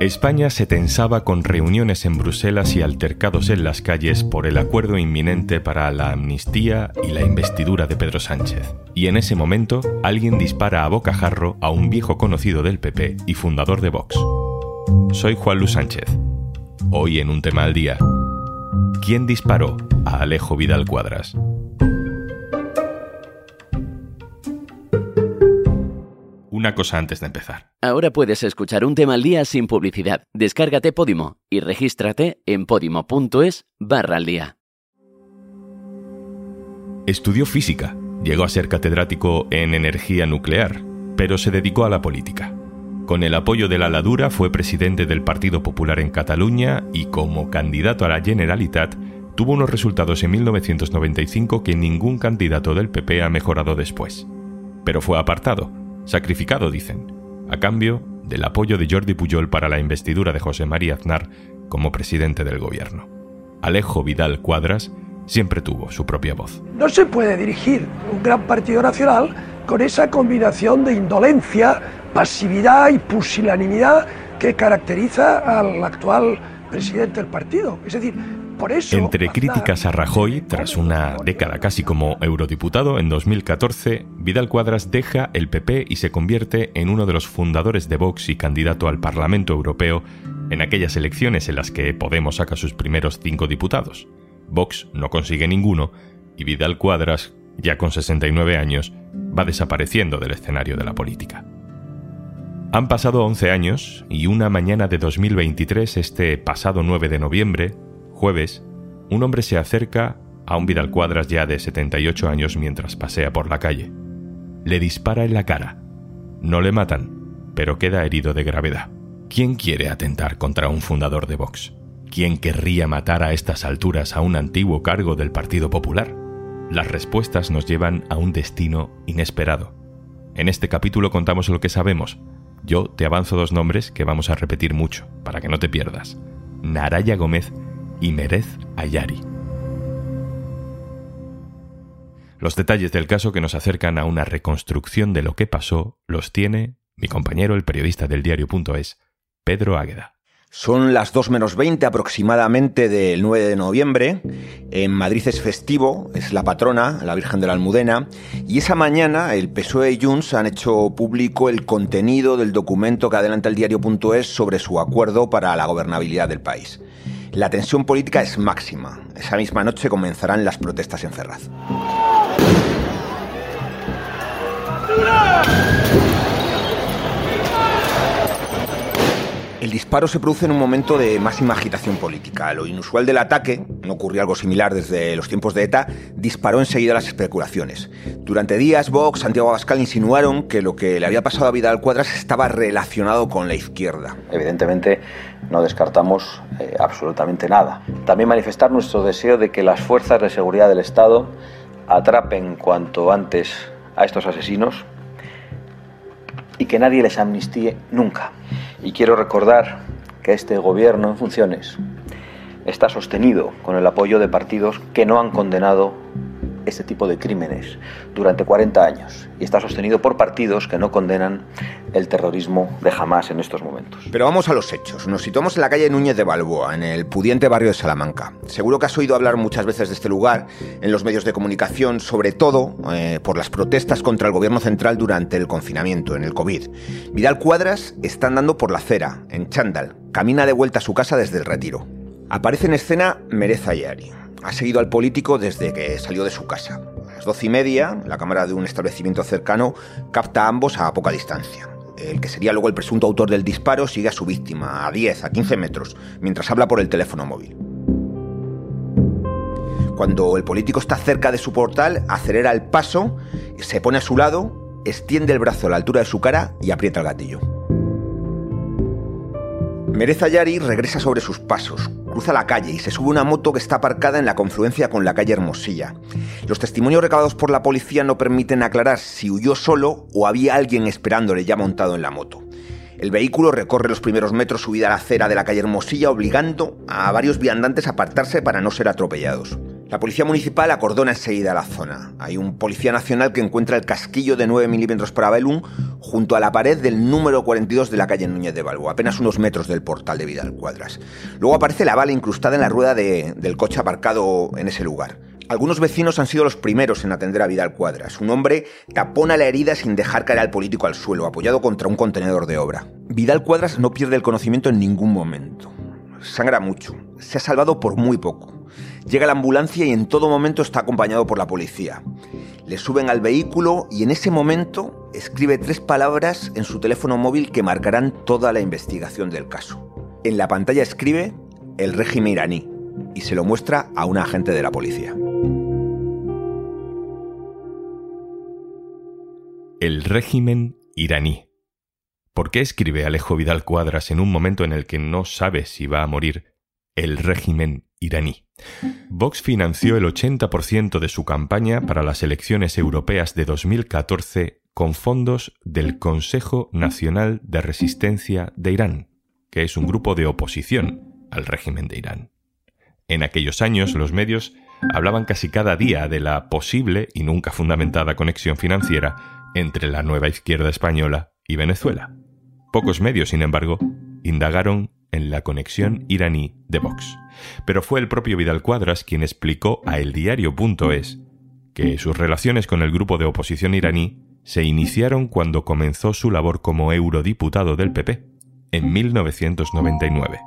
España se tensaba con reuniones en Bruselas y altercados en las calles por el acuerdo inminente para la amnistía y la investidura de Pedro Sánchez. Y en ese momento, alguien dispara a bocajarro a un viejo conocido del PP y fundador de Vox. Soy Juan Luis Sánchez. Hoy en un tema al día. ¿Quién disparó a Alejo Vidal Cuadras? Una cosa antes de empezar. Ahora puedes escuchar un tema al día sin publicidad. Descárgate Podimo y regístrate en podimo.es barra al día. Estudió física, llegó a ser catedrático en energía nuclear, pero se dedicó a la política. Con el apoyo de la Ladura fue presidente del Partido Popular en Cataluña y como candidato a la Generalitat tuvo unos resultados en 1995 que ningún candidato del PP ha mejorado después. Pero fue apartado sacrificado, dicen, a cambio del apoyo de Jordi Pujol para la investidura de José María Aznar como presidente del gobierno. Alejo Vidal Cuadras siempre tuvo su propia voz. No se puede dirigir un gran partido nacional con esa combinación de indolencia, pasividad y pusilanimidad que caracteriza al actual presidente del partido. Es decir, entre críticas a Rajoy, tras una década casi como eurodiputado, en 2014, Vidal Cuadras deja el PP y se convierte en uno de los fundadores de Vox y candidato al Parlamento Europeo en aquellas elecciones en las que Podemos saca sus primeros cinco diputados. Vox no consigue ninguno y Vidal Cuadras, ya con 69 años, va desapareciendo del escenario de la política. Han pasado 11 años y una mañana de 2023, este pasado 9 de noviembre, Jueves, un hombre se acerca a un Vidal Cuadras ya de 78 años mientras pasea por la calle. Le dispara en la cara. No le matan, pero queda herido de gravedad. ¿Quién quiere atentar contra un fundador de Vox? ¿Quién querría matar a estas alturas a un antiguo cargo del Partido Popular? Las respuestas nos llevan a un destino inesperado. En este capítulo contamos lo que sabemos. Yo te avanzo dos nombres que vamos a repetir mucho, para que no te pierdas. Naraya Gómez y Merez Ayari. Los detalles del caso que nos acercan a una reconstrucción de lo que pasó los tiene mi compañero, el periodista del diario.es, Pedro Águeda. Son las 2 menos 20 aproximadamente del 9 de noviembre. En Madrid es festivo, es la patrona, la Virgen de la Almudena. Y esa mañana el PSOE y Junts han hecho público el contenido del documento que adelanta el diario.es sobre su acuerdo para la gobernabilidad del país. La tensión política es máxima. Esa misma noche comenzarán las protestas en Ferraz. El disparo se produce en un momento de máxima agitación política. Lo inusual del ataque, no ocurrió algo similar desde los tiempos de ETA, disparó enseguida las especulaciones. Durante días, Vox, Santiago Abascal insinuaron que lo que le había pasado a Vidal Cuadras estaba relacionado con la izquierda. Evidentemente, no descartamos eh, absolutamente nada. También manifestar nuestro deseo de que las fuerzas de seguridad del Estado atrapen cuanto antes a estos asesinos y que nadie les amnistíe nunca. Y quiero recordar que este gobierno en funciones está sostenido con el apoyo de partidos que no han condenado este tipo de crímenes durante 40 años y está sostenido por partidos que no condenan el terrorismo de jamás en estos momentos. Pero vamos a los hechos. Nos situamos en la calle Núñez de Balboa, en el pudiente barrio de Salamanca. Seguro que has oído hablar muchas veces de este lugar en los medios de comunicación, sobre todo eh, por las protestas contra el gobierno central durante el confinamiento, en el COVID. Vidal Cuadras está andando por la acera, en chándal. Camina de vuelta a su casa desde el retiro. Aparece en escena Mereza Yari ha seguido al político desde que salió de su casa. A las doce y media, la cámara de un establecimiento cercano capta a ambos a poca distancia. El que sería luego el presunto autor del disparo sigue a su víctima a 10, a 15 metros, mientras habla por el teléfono móvil. Cuando el político está cerca de su portal, acelera el paso, se pone a su lado, extiende el brazo a la altura de su cara y aprieta el gatillo. Mereza Yari regresa sobre sus pasos, cruza la calle y se sube una moto que está aparcada en la confluencia con la calle Hermosilla. Los testimonios recabados por la policía no permiten aclarar si huyó solo o había alguien esperándole ya montado en la moto. El vehículo recorre los primeros metros subida a la acera de la calle Hermosilla, obligando a varios viandantes a apartarse para no ser atropellados. La policía municipal acordona enseguida la zona. Hay un policía nacional que encuentra el casquillo de 9 milímetros para Belum junto a la pared del número 42 de la calle Núñez de Balbo, apenas unos metros del portal de Vidal Cuadras. Luego aparece la bala incrustada en la rueda del coche aparcado en ese lugar. Algunos vecinos han sido los primeros en atender a Vidal Cuadras. Un hombre tapona la herida sin dejar caer al político al suelo, apoyado contra un contenedor de obra. Vidal Cuadras no pierde el conocimiento en ningún momento. Sangra mucho. Se ha salvado por muy poco. Llega la ambulancia y en todo momento está acompañado por la policía. Le suben al vehículo y en ese momento escribe tres palabras en su teléfono móvil que marcarán toda la investigación del caso. En la pantalla escribe el régimen iraní y se lo muestra a un agente de la policía. El régimen iraní. ¿Por qué escribe Alejo Vidal Cuadras en un momento en el que no sabe si va a morir el régimen iraní? Vox financió el 80% de su campaña para las elecciones europeas de 2014 con fondos del Consejo Nacional de Resistencia de Irán, que es un grupo de oposición al régimen de Irán. En aquellos años los medios hablaban casi cada día de la posible y nunca fundamentada conexión financiera entre la nueva izquierda española y Venezuela. Pocos medios, sin embargo, indagaron en la conexión iraní de Vox. Pero fue el propio Vidal Cuadras quien explicó a eldiario.es que sus relaciones con el grupo de oposición iraní se iniciaron cuando comenzó su labor como eurodiputado del PP, en 1999.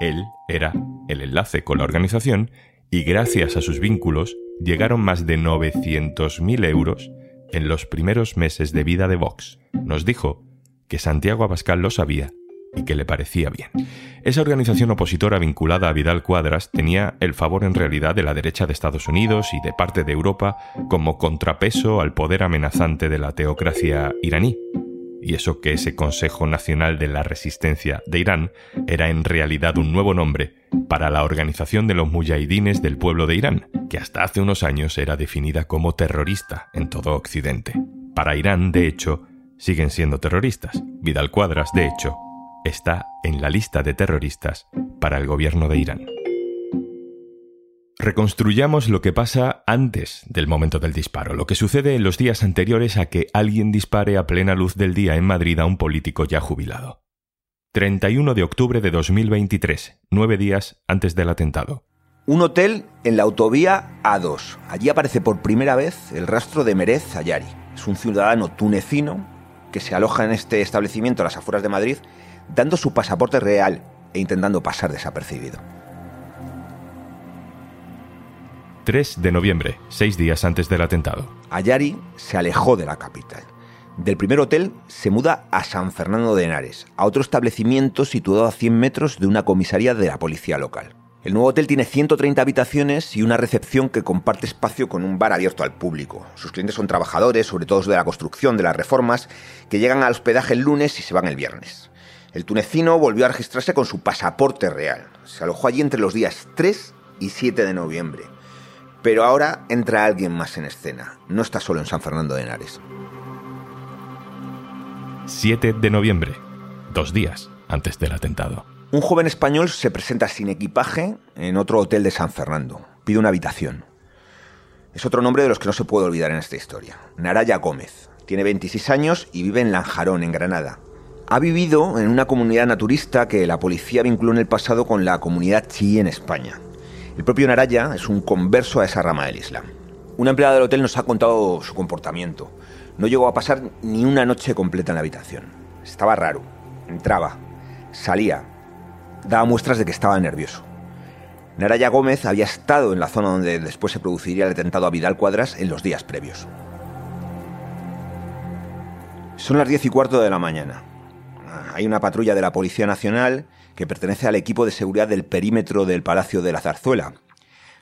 Él era el enlace con la organización y gracias a sus vínculos llegaron más de 900.000 euros en los primeros meses de vida de Vox. Nos dijo que Santiago Abascal lo sabía y que le parecía bien. Esa organización opositora vinculada a Vidal Cuadras tenía el favor en realidad de la derecha de Estados Unidos y de parte de Europa como contrapeso al poder amenazante de la teocracia iraní. Y eso que ese Consejo Nacional de la Resistencia de Irán era en realidad un nuevo nombre para la organización de los muyahidines del pueblo de Irán, que hasta hace unos años era definida como terrorista en todo Occidente. Para Irán, de hecho, siguen siendo terroristas. Vidal Cuadras, de hecho, está en la lista de terroristas para el gobierno de Irán. Reconstruyamos lo que pasa antes del momento del disparo, lo que sucede en los días anteriores a que alguien dispare a plena luz del día en Madrid a un político ya jubilado. 31 de octubre de 2023, nueve días antes del atentado. Un hotel en la autovía A2. Allí aparece por primera vez el rastro de Merez Ayari. Es un ciudadano tunecino que se aloja en este establecimiento a las afueras de Madrid dando su pasaporte real e intentando pasar desapercibido. 3 de noviembre, seis días antes del atentado. Ayari se alejó de la capital. Del primer hotel se muda a San Fernando de Henares, a otro establecimiento situado a 100 metros de una comisaría de la policía local. El nuevo hotel tiene 130 habitaciones y una recepción que comparte espacio con un bar abierto al público. Sus clientes son trabajadores, sobre todo de la construcción, de las reformas, que llegan al hospedaje el lunes y se van el viernes. El tunecino volvió a registrarse con su pasaporte real. Se alojó allí entre los días 3 y 7 de noviembre. Pero ahora entra alguien más en escena. No está solo en San Fernando de Henares. 7 de noviembre, dos días antes del atentado. Un joven español se presenta sin equipaje en otro hotel de San Fernando. Pide una habitación. Es otro nombre de los que no se puede olvidar en esta historia. Naraya Gómez. Tiene 26 años y vive en Lanjarón, en Granada. Ha vivido en una comunidad naturista que la policía vinculó en el pasado con la comunidad chií en España. El propio Naraya es un converso a esa rama del Islam. Una empleada del hotel nos ha contado su comportamiento. No llegó a pasar ni una noche completa en la habitación. Estaba raro. Entraba, salía, daba muestras de que estaba nervioso. Naraya Gómez había estado en la zona donde después se produciría el atentado a Vidal Cuadras en los días previos. Son las diez y cuarto de la mañana. Hay una patrulla de la Policía Nacional que pertenece al equipo de seguridad del perímetro del Palacio de la Zarzuela.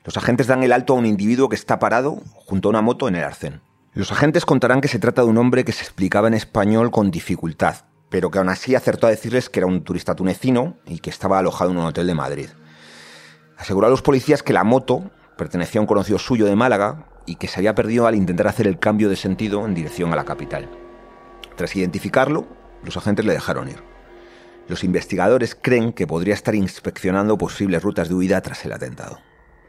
Los agentes dan el alto a un individuo que está parado junto a una moto en el arcén. Los agentes contarán que se trata de un hombre que se explicaba en español con dificultad, pero que aún así acertó a decirles que era un turista tunecino y que estaba alojado en un hotel de Madrid. Aseguró a los policías que la moto pertenecía a un conocido suyo de Málaga y que se había perdido al intentar hacer el cambio de sentido en dirección a la capital. Tras identificarlo, los agentes le dejaron ir. Los investigadores creen que podría estar inspeccionando posibles rutas de huida tras el atentado.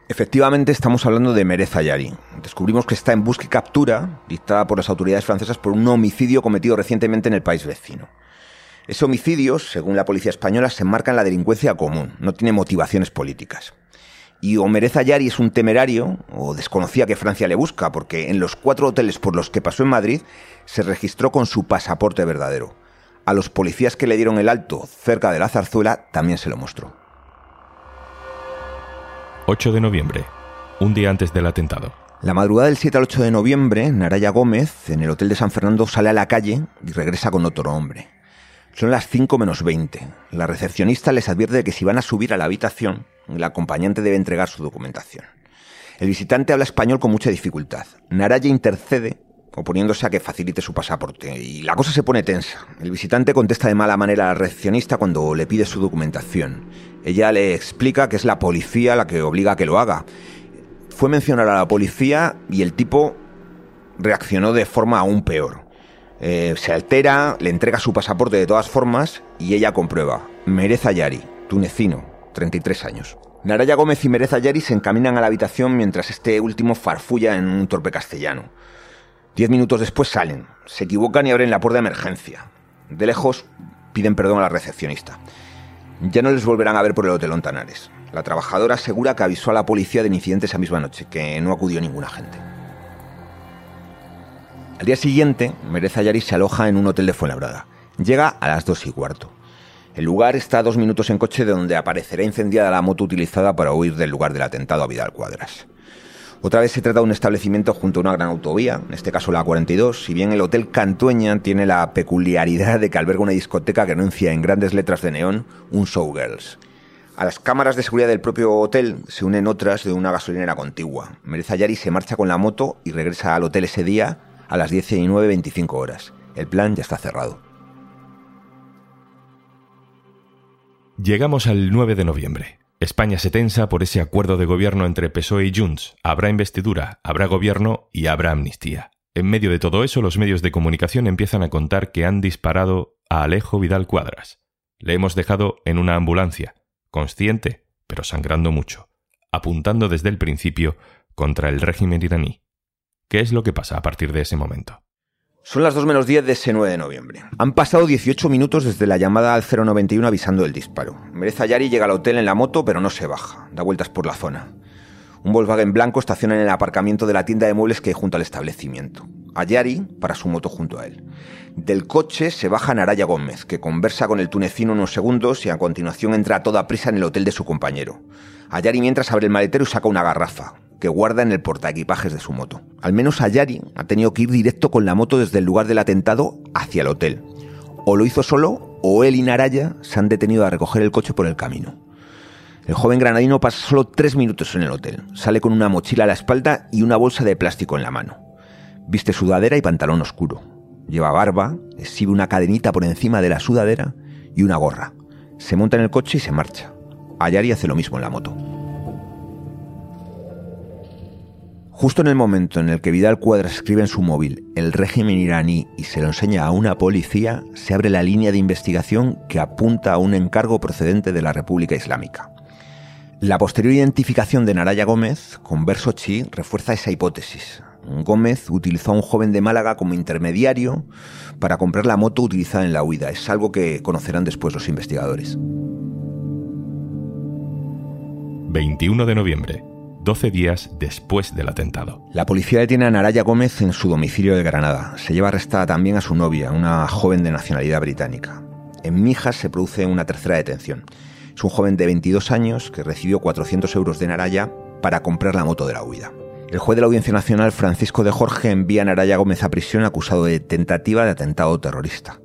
Efectivamente, estamos hablando de Merez Ayari. Descubrimos que está en busca y captura, dictada por las autoridades francesas por un homicidio cometido recientemente en el país vecino. Ese homicidio, según la policía española, se enmarca en la delincuencia común, no tiene motivaciones políticas. Y o Merez Ayari es un temerario, o desconocía que Francia le busca, porque en los cuatro hoteles por los que pasó en Madrid se registró con su pasaporte verdadero. A los policías que le dieron el alto cerca de la zarzuela también se lo mostró. 8 de noviembre, un día antes del atentado. La madrugada del 7 al 8 de noviembre, Naraya Gómez, en el Hotel de San Fernando, sale a la calle y regresa con otro hombre. Son las 5 menos 20. La recepcionista les advierte de que si van a subir a la habitación, el acompañante debe entregar su documentación. El visitante habla español con mucha dificultad. Naraya intercede oponiéndose a que facilite su pasaporte. Y la cosa se pone tensa. El visitante contesta de mala manera a la recepcionista cuando le pide su documentación. Ella le explica que es la policía la que obliga a que lo haga. Fue mencionar a la policía y el tipo reaccionó de forma aún peor. Eh, se altera, le entrega su pasaporte de todas formas y ella comprueba. Mereza Yari, tunecino, 33 años. Naraya Gómez y Mereza Yari se encaminan a la habitación mientras este último farfulla en un torpe castellano. Diez minutos después salen, se equivocan y abren la puerta de emergencia. De lejos piden perdón a la recepcionista. Ya no les volverán a ver por el Hotel Ontanares. La trabajadora asegura que avisó a la policía del incidente esa misma noche, que no acudió ninguna gente. Al día siguiente, Mereza Yari se aloja en un hotel de Fuenlabrada. Llega a las dos y cuarto. El lugar está a dos minutos en coche de donde aparecerá incendiada la moto utilizada para huir del lugar del atentado a Vidal Cuadras. Otra vez se trata de un establecimiento junto a una gran autovía, en este caso la 42, si bien el Hotel Cantueña tiene la peculiaridad de que alberga una discoteca que anuncia en grandes letras de neón un Showgirls. A las cámaras de seguridad del propio hotel se unen otras de una gasolinera contigua. Mereza Yari se marcha con la moto y regresa al hotel ese día a las 19.25 horas. El plan ya está cerrado. Llegamos al 9 de noviembre. España se tensa por ese acuerdo de gobierno entre PSOE y Junts. Habrá investidura, habrá gobierno y habrá amnistía. En medio de todo eso, los medios de comunicación empiezan a contar que han disparado a Alejo Vidal Cuadras. Le hemos dejado en una ambulancia, consciente, pero sangrando mucho, apuntando desde el principio contra el régimen iraní. ¿Qué es lo que pasa a partir de ese momento? Son las 2 menos 10 de ese 9 de noviembre. Han pasado 18 minutos desde la llamada al 091 avisando del disparo. Mereza Yari llega al hotel en la moto, pero no se baja. Da vueltas por la zona. Un Volkswagen blanco estaciona en el aparcamiento de la tienda de muebles que hay junto al establecimiento. A Yari para su moto junto a él. Del coche se baja Naraya Gómez, que conversa con el tunecino unos segundos y a continuación entra a toda prisa en el hotel de su compañero. A Yari mientras abre el maletero y saca una garrafa que guarda en el portaequipajes de su moto. Al menos Ayari ha tenido que ir directo con la moto desde el lugar del atentado hacia el hotel. O lo hizo solo, o él y Naraya se han detenido a recoger el coche por el camino. El joven granadino pasa solo tres minutos en el hotel. Sale con una mochila a la espalda y una bolsa de plástico en la mano. Viste sudadera y pantalón oscuro. Lleva barba, exhibe una cadenita por encima de la sudadera y una gorra. Se monta en el coche y se marcha. Ayari hace lo mismo en la moto. Justo en el momento en el que Vidal Cuadras escribe en su móvil el régimen iraní y se lo enseña a una policía, se abre la línea de investigación que apunta a un encargo procedente de la República Islámica. La posterior identificación de Naraya Gómez con Versochi refuerza esa hipótesis. Gómez utilizó a un joven de Málaga como intermediario para comprar la moto utilizada en la huida. Es algo que conocerán después los investigadores. 21 de noviembre. 12 días después del atentado. La policía detiene a Naraya Gómez en su domicilio de Granada. Se lleva arrestada también a su novia, una joven de nacionalidad británica. En Mijas se produce una tercera detención. Es un joven de 22 años que recibió 400 euros de Naraya para comprar la moto de la huida. El juez de la Audiencia Nacional, Francisco de Jorge, envía a Naraya Gómez a prisión acusado de tentativa de atentado terrorista.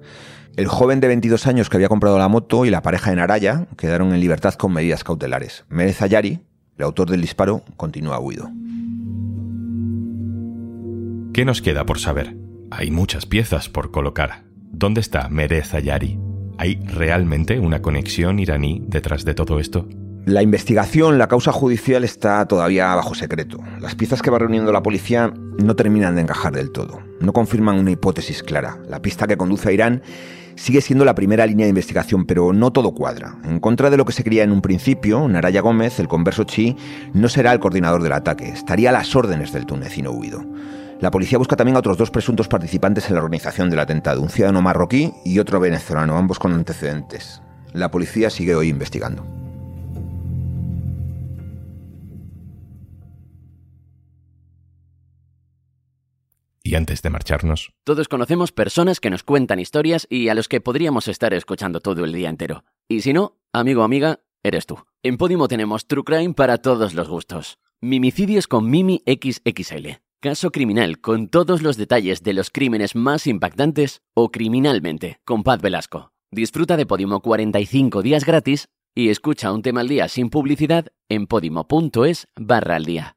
El joven de 22 años que había comprado la moto y la pareja de Naraya quedaron en libertad con medidas cautelares. Merez Ayari, el autor del disparo continúa huido. ¿Qué nos queda por saber? Hay muchas piezas por colocar. ¿Dónde está Merez Ayari? ¿Hay realmente una conexión iraní detrás de todo esto? La investigación, la causa judicial está todavía bajo secreto. Las piezas que va reuniendo la policía no terminan de encajar del todo. No confirman una hipótesis clara. La pista que conduce a Irán sigue siendo la primera línea de investigación, pero no todo cuadra. En contra de lo que se creía en un principio, Naraya Gómez, el converso chi, no será el coordinador del ataque, estaría a las órdenes del tunecino huido. La policía busca también a otros dos presuntos participantes en la organización del atentado, un ciudadano marroquí y otro venezolano, ambos con antecedentes. La policía sigue hoy investigando. Y antes de marcharnos, Todos conocemos personas que nos cuentan historias y a los que podríamos estar escuchando todo el día entero. Y si no, amigo o amiga, eres tú. En Podimo tenemos True Crime para todos los gustos. Mimicidios con Mimi XXL. Caso criminal con todos los detalles de los crímenes más impactantes o criminalmente con Paz Velasco. Disfruta de Podimo 45 días gratis y escucha un tema al día sin publicidad en podimo.es barra al día.